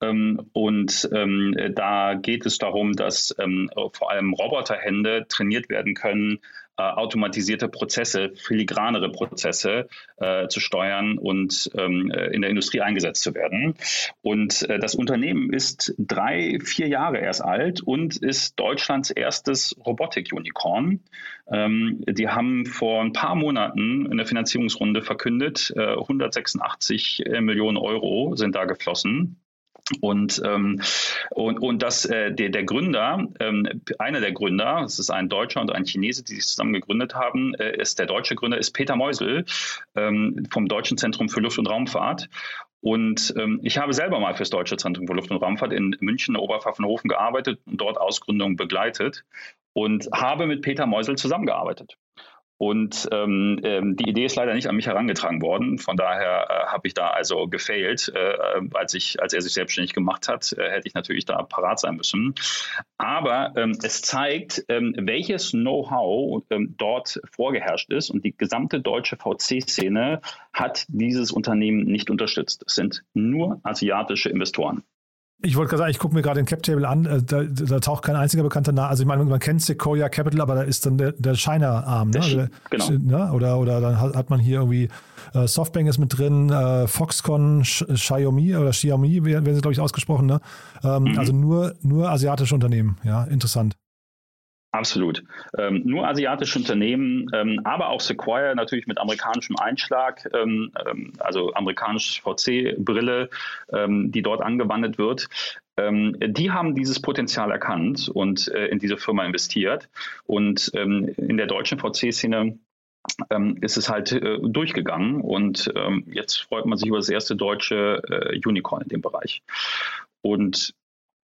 Ähm, und ähm, da geht es darum, dass ähm, vor allem Roboterhände trainiert werden können, äh, automatisierte Prozesse, filigranere Prozesse äh, zu steuern und ähm, äh, in der Industrie eingesetzt zu werden. Und äh, das Unternehmen ist drei, vier Jahre erst alt und ist Deutschlands erstes Robotik-Unicorn. Ähm, die haben vor ein paar Monaten in der Finanzierungsrunde verkündet, 186 äh, Millionen Euro sind da geflossen. Und, ähm, und, und das, äh, der, der Gründer, ähm, einer der Gründer, es ist ein Deutscher und ein Chinese, die sich zusammen gegründet haben, äh, ist der deutsche Gründer, ist Peter Meusel ähm, vom Deutschen Zentrum für Luft- und Raumfahrt. Und ähm, ich habe selber mal fürs Deutsche Zentrum für Luft- und Raumfahrt in München, Oberpfaffenhofen gearbeitet und dort Ausgründungen begleitet und habe mit Peter Meusel zusammengearbeitet. Und ähm, ähm, die Idee ist leider nicht an mich herangetragen worden. Von daher äh, habe ich da also gefailt. Äh, als, ich, als er sich selbstständig gemacht hat, äh, hätte ich natürlich da parat sein müssen. Aber ähm, es zeigt, ähm, welches Know-how ähm, dort vorgeherrscht ist. Und die gesamte deutsche VC-Szene hat dieses Unternehmen nicht unterstützt. Es sind nur asiatische Investoren. Ich wollte gerade sagen, ich gucke mir gerade den Cap-Table an, äh, da, da, taucht kein einziger bekannter Name. Also ich meine, man kennt Sequoia Capital, aber da ist dann der, der China-Arm, ne? Also, genau. Ne? Oder, oder dann hat man hier irgendwie äh, Softbank ist mit drin, äh, Foxconn, Xiaomi oder Xiaomi werden sie, glaube ich, ausgesprochen. Ne? Ähm, mhm. Also nur, nur asiatische Unternehmen, ja, interessant. Absolut. Ähm, nur asiatische Unternehmen, ähm, aber auch Sequoia natürlich mit amerikanischem Einschlag, ähm, ähm also amerikanische VC-Brille, ähm, die dort angewandt wird. Ähm, die haben dieses Potenzial erkannt und äh, in diese Firma investiert. Und in der deutschen VC-Szene ist es halt äh, durchgegangen und jetzt freut man sich über das erste deutsche äh, Unicorn in dem Bereich. Und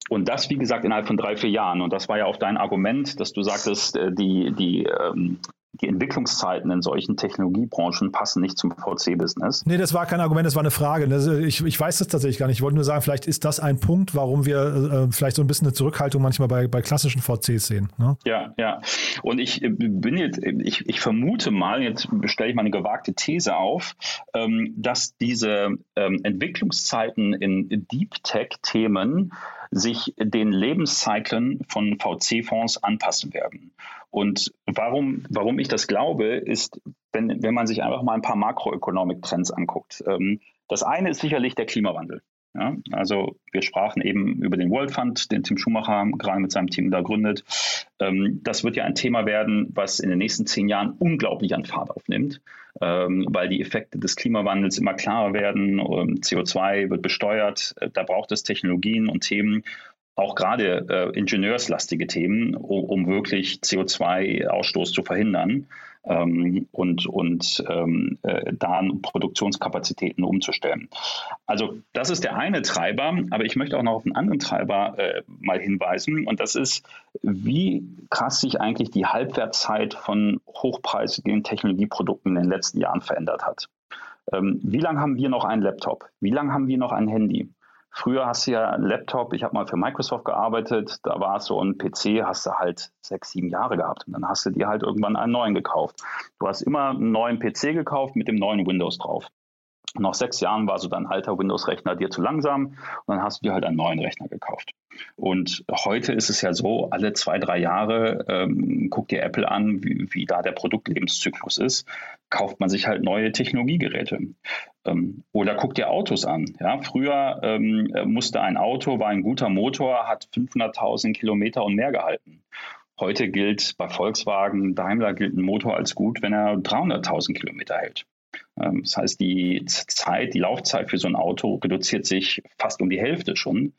und das, wie gesagt, innerhalb von drei, vier Jahren. Und das war ja auch dein Argument, dass du sagtest, äh, die, die, ähm, die Entwicklungszeiten in solchen Technologiebranchen passen nicht zum VC-Business. Nee, das war kein Argument, das war eine Frage. Ich, ich weiß das tatsächlich gar nicht. Ich wollte nur sagen, vielleicht ist das ein Punkt, warum wir äh, vielleicht so ein bisschen eine Zurückhaltung manchmal bei, bei klassischen VCs sehen. Ne? Ja, ja. Und ich äh, bin jetzt, ich, ich vermute mal, jetzt stelle ich mal eine gewagte These auf, ähm, dass diese ähm, Entwicklungszeiten in Deep Tech-Themen sich den Lebenszyklen von VC-Fonds anpassen werden. Und warum, warum ich das glaube, ist, wenn, wenn man sich einfach mal ein paar Makroökonomik-Trends anguckt. Ähm, das eine ist sicherlich der Klimawandel. Ja, also wir sprachen eben über den World Fund, den Tim Schumacher gerade mit seinem Team da gründet. Ähm, das wird ja ein Thema werden, was in den nächsten zehn Jahren unglaublich an Fahrt aufnimmt, ähm, weil die Effekte des Klimawandels immer klarer werden. CO2 wird besteuert. Äh, da braucht es Technologien und Themen, auch gerade äh, ingenieurslastige Themen, um, um wirklich CO2-Ausstoß zu verhindern ähm, und, und ähm, äh, da Produktionskapazitäten umzustellen. Also das ist der eine Treiber, aber ich möchte auch noch auf einen anderen Treiber äh, mal hinweisen und das ist, wie krass sich eigentlich die Halbwertszeit von hochpreisigen Technologieprodukten in den letzten Jahren verändert hat. Ähm, wie lange haben wir noch einen Laptop? Wie lange haben wir noch ein Handy? Früher hast du ja einen Laptop, ich habe mal für Microsoft gearbeitet, da war es so ein PC, hast du halt sechs, sieben Jahre gehabt und dann hast du dir halt irgendwann einen neuen gekauft. Du hast immer einen neuen PC gekauft mit dem neuen Windows drauf. nach sechs Jahren war so dein alter Windows-Rechner dir zu langsam und dann hast du dir halt einen neuen Rechner gekauft. Und heute ist es ja so, alle zwei, drei Jahre ähm, guckt dir Apple an, wie, wie, da der Produktlebenszyklus ist, kauft man sich halt neue Technologiegeräte. Ähm, oder guckt dir Autos an. Ja? Früher ähm, musste ein Auto, war ein guter Motor, hat 500.000 Kilometer und mehr gehalten. Heute gilt bei Volkswagen, Daimler gilt ein Motor als gut, wenn er 300.000 Kilometer hält. Ähm, das heißt, die Zeit, die Laufzeit für so ein Auto reduziert sich fast um die Hälfte schon.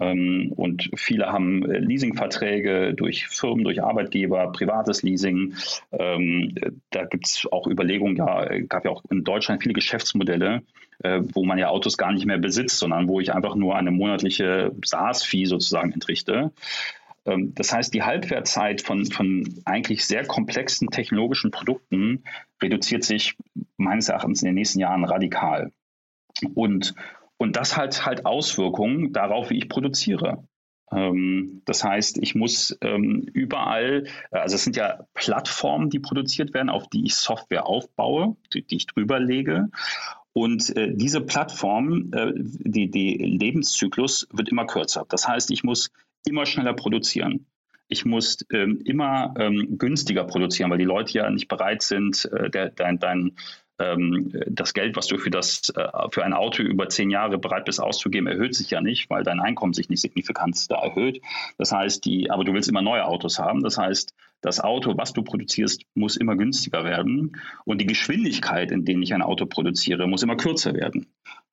Ähm, und viele haben äh, Leasingverträge durch Firmen, durch Arbeitgeber, privates Leasing. Ähm, da gibt es auch Überlegungen, ja, gab ja auch in Deutschland viele Geschäftsmodelle, äh, wo man ja Autos gar nicht mehr besitzt, sondern wo ich einfach nur eine monatliche SaaS-Fee sozusagen entrichte. Ähm, das heißt, die Halbwertzeit von, von eigentlich sehr komplexen technologischen Produkten reduziert sich meines Erachtens in den nächsten Jahren radikal. Und, und das hat halt Auswirkungen darauf, wie ich produziere. Ähm, das heißt, ich muss ähm, überall, also es sind ja Plattformen, die produziert werden, auf die ich Software aufbaue, die, die ich drüber lege. Und äh, diese Plattform, äh, die, die Lebenszyklus wird immer kürzer. Das heißt, ich muss immer schneller produzieren. Ich muss ähm, immer ähm, günstiger produzieren, weil die Leute ja nicht bereit sind, äh, der, dein, dein, ähm, das Geld, was du für, das, äh, für ein Auto über zehn Jahre bereit bist auszugeben, erhöht sich ja nicht, weil dein Einkommen sich nicht signifikant da erhöht. Das heißt, die, aber du willst immer neue Autos haben. Das heißt, das Auto, was du produzierst, muss immer günstiger werden und die Geschwindigkeit, in der ich ein Auto produziere, muss immer kürzer werden.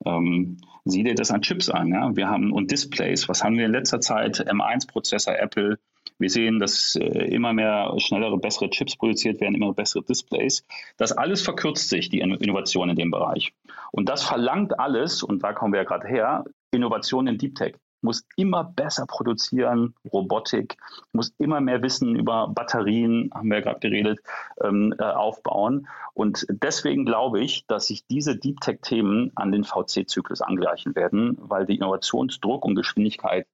Ähm, sieh dir das an Chips an. Ja? Wir haben und Displays. Was haben wir in letzter Zeit? M1-Prozessor, Apple. Wir sehen, dass äh, immer mehr schnellere, bessere Chips produziert werden, immer bessere Displays. Das alles verkürzt sich, die Innovation in dem Bereich. Und das verlangt alles, und da kommen wir ja gerade her, Innovation in Deep Tech muss immer besser produzieren, Robotik, muss immer mehr Wissen über Batterien, haben wir ja gerade geredet, ähm, äh, aufbauen. Und deswegen glaube ich, dass sich diese Deep Tech-Themen an den VC-Zyklus angleichen werden, weil der Innovationsdruck und Geschwindigkeit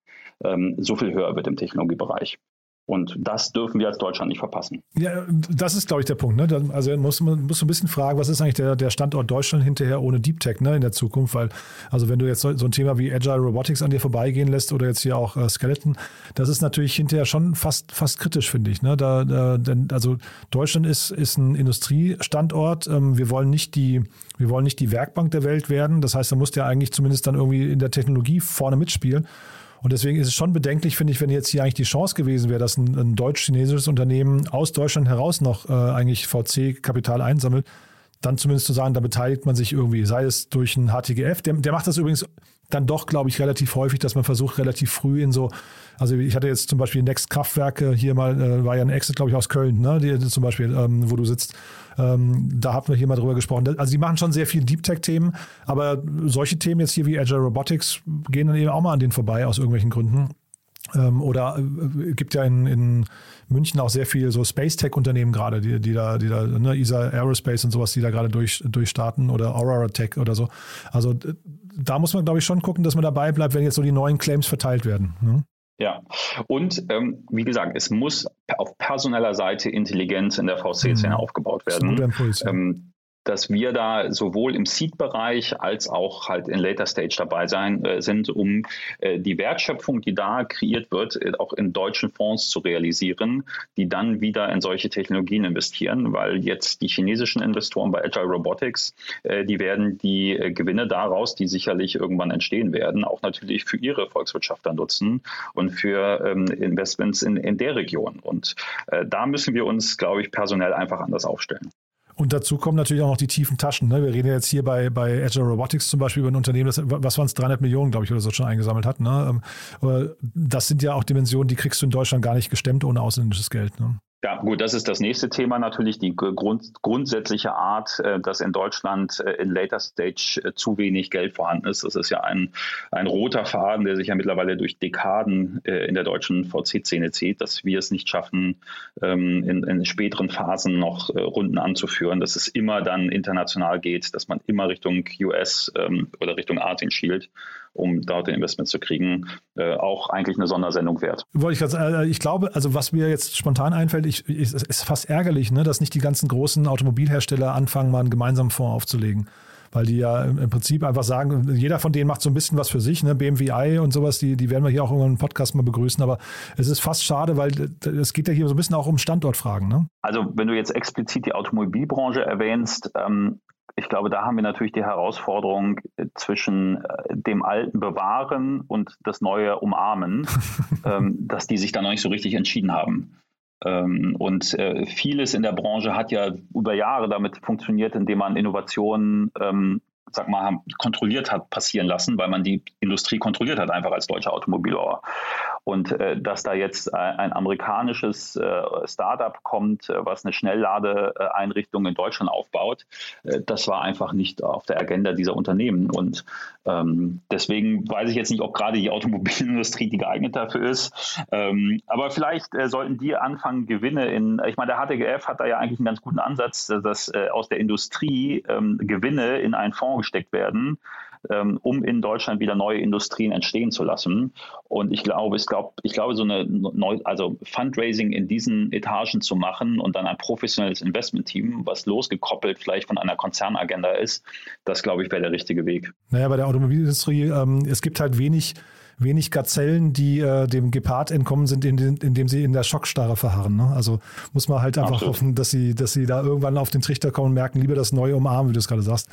ähm, so viel höher wird im Technologiebereich. Und das dürfen wir als Deutschland nicht verpassen. Ja, das ist, glaube ich, der Punkt. Ne? Also muss man muss ein bisschen fragen, was ist eigentlich der, der Standort Deutschland hinterher ohne Deep Tech ne, in der Zukunft? Weil, also wenn du jetzt so, so ein Thema wie Agile Robotics an dir vorbeigehen lässt oder jetzt hier auch äh, Skeleton, das ist natürlich hinterher schon fast, fast kritisch, finde ich. Ne? Da, da, denn, also Deutschland ist, ist ein Industriestandort. Ähm, wir wollen nicht die, wir wollen nicht die Werkbank der Welt werden. Das heißt, da muss ja eigentlich zumindest dann irgendwie in der Technologie vorne mitspielen. Und deswegen ist es schon bedenklich, finde ich, wenn jetzt hier eigentlich die Chance gewesen wäre, dass ein, ein deutsch-chinesisches Unternehmen aus Deutschland heraus noch äh, eigentlich VC-Kapital einsammelt, dann zumindest zu sagen, da beteiligt man sich irgendwie, sei es durch ein HTGF. Der, der macht das übrigens dann doch, glaube ich, relativ häufig, dass man versucht, relativ früh in so, also ich hatte jetzt zum Beispiel Next Kraftwerke, hier mal, äh, war ja ein Exit, glaube ich, aus Köln, ne, die, zum Beispiel, ähm, wo du sitzt. Ähm, da hatten wir hier mal drüber gesprochen. Also die machen schon sehr viel Deep Tech-Themen, aber solche Themen jetzt hier wie Agile Robotics gehen dann eben auch mal an denen vorbei aus irgendwelchen Gründen. Ähm, oder äh, gibt ja in, in München auch sehr viel so Space Tech Unternehmen gerade, die, die da, die da, ne, ESA Aerospace und sowas, die da gerade durch, durchstarten oder Aurora Tech oder so. Also da muss man, glaube ich, schon gucken, dass man dabei bleibt, wenn jetzt so die neuen Claims verteilt werden. Ne? Ja, und ähm, wie gesagt, es muss auf personeller Seite Intelligenz in der VC-Szene mhm. aufgebaut werden. Impuls, ja. ähm, dass wir da sowohl im Seed-Bereich als auch halt in Later Stage dabei sein äh, sind, um äh, die Wertschöpfung, die da kreiert wird, äh, auch in deutschen Fonds zu realisieren, die dann wieder in solche Technologien investieren, weil jetzt die chinesischen Investoren bei Agile Robotics, äh, die werden die äh, Gewinne daraus, die sicherlich irgendwann entstehen werden, auch natürlich für ihre Volkswirtschaft dann nutzen und für ähm, Investments in, in der Region. Und äh, da müssen wir uns, glaube ich, personell einfach anders aufstellen. Und dazu kommen natürlich auch noch die tiefen Taschen. Ne? Wir reden jetzt hier bei, bei Agile Robotics zum Beispiel über ein Unternehmen, das, was waren es, 300 Millionen, glaube ich, oder so schon eingesammelt hat. Ne? Ähm, das sind ja auch Dimensionen, die kriegst du in Deutschland gar nicht gestemmt ohne ausländisches Geld. Ne? Ja, gut, das ist das nächste Thema natürlich, die Grund, grundsätzliche Art, äh, dass in Deutschland äh, in Later Stage äh, zu wenig Geld vorhanden ist. Das ist ja ein, ein roter Faden, der sich ja mittlerweile durch Dekaden in der deutschen VC-Szene zieht, dass wir es nicht schaffen, ähm, in, in späteren Phasen noch Runden anzuführen, dass es immer dann international geht, dass man immer Richtung US ähm, oder Richtung Asien schielt um dort ein Investment zu kriegen, äh, auch eigentlich eine Sondersendung wert. Wollte ich, äh, ich glaube, also was mir jetzt spontan einfällt, ich, ich, ist fast ärgerlich, ne, dass nicht die ganzen großen Automobilhersteller anfangen, mal einen gemeinsamen Fonds aufzulegen. Weil die ja im Prinzip einfach sagen, jeder von denen macht so ein bisschen was für sich, ne? BMWi und sowas, die, die werden wir hier auch irgendwann im Podcast mal begrüßen, aber es ist fast schade, weil es geht ja hier so ein bisschen auch um Standortfragen. Ne? Also wenn du jetzt explizit die Automobilbranche erwähnst, ähm, ich glaube, da haben wir natürlich die Herausforderung zwischen äh, dem Alten bewahren und das Neue umarmen, ähm, dass die sich da noch nicht so richtig entschieden haben. Ähm, und äh, vieles in der Branche hat ja über Jahre damit funktioniert, indem man Innovationen ähm, sag mal, kontrolliert hat passieren lassen, weil man die Industrie kontrolliert hat, einfach als deutscher Automobilbauer. Und äh, dass da jetzt ein, ein amerikanisches äh, Startup kommt, äh, was eine Schnellladeeinrichtung in Deutschland aufbaut, äh, das war einfach nicht auf der Agenda dieser Unternehmen. Und ähm, deswegen weiß ich jetzt nicht, ob gerade die Automobilindustrie die geeignet dafür ist. Ähm, aber vielleicht äh, sollten die anfangen, Gewinne in, ich meine, der HTGF hat da ja eigentlich einen ganz guten Ansatz, dass äh, aus der Industrie ähm, Gewinne in einen Fonds gesteckt werden, ähm, um in Deutschland wieder neue Industrien entstehen zu lassen. Und ich glaube, ich glaube, ich glaube, so eine neu, also Fundraising in diesen Etagen zu machen und dann ein professionelles Investmentteam, was losgekoppelt vielleicht von einer Konzernagenda ist, das glaube ich wäre der richtige Weg. Naja, bei der Automobilindustrie, ähm, es gibt halt wenig wenig Gazellen, die äh, dem Gepard entkommen sind, indem, sie in der Schockstarre verharren. Ne? Also muss man halt einfach Absolut. hoffen, dass sie, dass sie da irgendwann auf den Trichter kommen und merken, lieber das Neue umarmen, wie du es gerade sagst.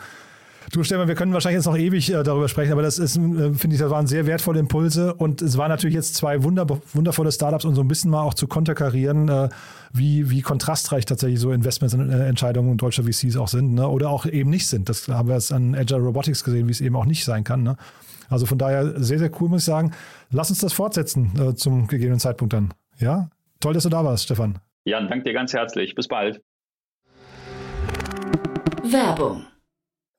Du, Stefan, wir können wahrscheinlich jetzt noch ewig äh, darüber sprechen, aber das ist, äh, finde ich, das waren sehr wertvolle Impulse und es waren natürlich jetzt zwei wunder, wundervolle Startups und so ein bisschen mal auch zu konterkarieren, äh, wie, wie kontrastreich tatsächlich so Investmentsentscheidungen und deutscher VCs auch sind ne? oder auch eben nicht sind. Das haben wir jetzt an Agile Robotics gesehen, wie es eben auch nicht sein kann. Ne? Also von daher sehr, sehr cool, muss ich sagen. Lass uns das fortsetzen äh, zum gegebenen Zeitpunkt dann. Ja, toll, dass du da warst, Stefan. Jan, danke dir ganz herzlich. Bis bald. Werbung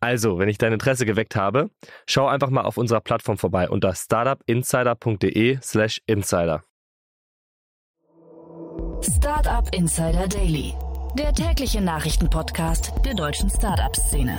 Also, wenn ich dein Interesse geweckt habe, schau einfach mal auf unserer Plattform vorbei unter startupinsider.de/slash insider. Startup Insider Daily, der tägliche Nachrichtenpodcast der deutschen Startup-Szene.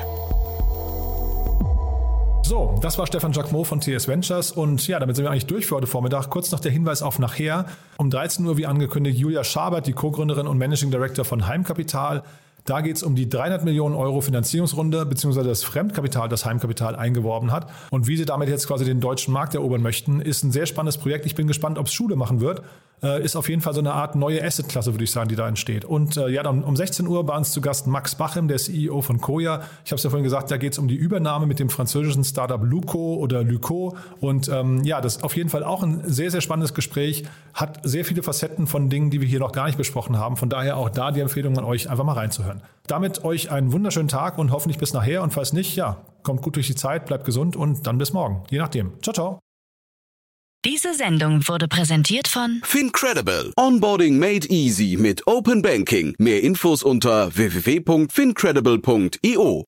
So, das war Stefan Jacquemot von TS Ventures und ja, damit sind wir eigentlich durch für heute Vormittag. Kurz noch der Hinweis auf nachher. Um 13 Uhr, wie angekündigt, Julia Schabert, die Co-Gründerin und Managing Director von Heimkapital, da geht es um die 300 Millionen Euro Finanzierungsrunde beziehungsweise das Fremdkapital, das Heimkapital eingeworben hat. Und wie sie damit jetzt quasi den deutschen Markt erobern möchten, ist ein sehr spannendes Projekt. Ich bin gespannt, ob es Schule machen wird äh, ist auf jeden Fall so eine Art neue Asset-Klasse, würde ich sagen, die da entsteht. Und äh, ja, dann um 16 Uhr bei uns zu Gast Max Bachem, der CEO von Koya. Ich habe es ja vorhin gesagt, da geht es um die Übernahme mit dem französischen Startup Luco oder Luco. Und ähm, ja, das ist auf jeden Fall auch ein sehr, sehr spannendes Gespräch. Hat sehr viele Facetten von Dingen, die wir hier noch gar nicht besprochen haben. Von daher auch da die Empfehlung an euch, einfach mal reinzuhören. Damit euch einen wunderschönen Tag und hoffentlich bis nachher. Und falls nicht, ja, kommt gut durch die Zeit, bleibt gesund und dann bis morgen. Je nachdem. Ciao, ciao. Diese Sendung wurde präsentiert von Fincredible. Onboarding made easy mit Open Banking. Mehr Infos unter www.fincredible.io.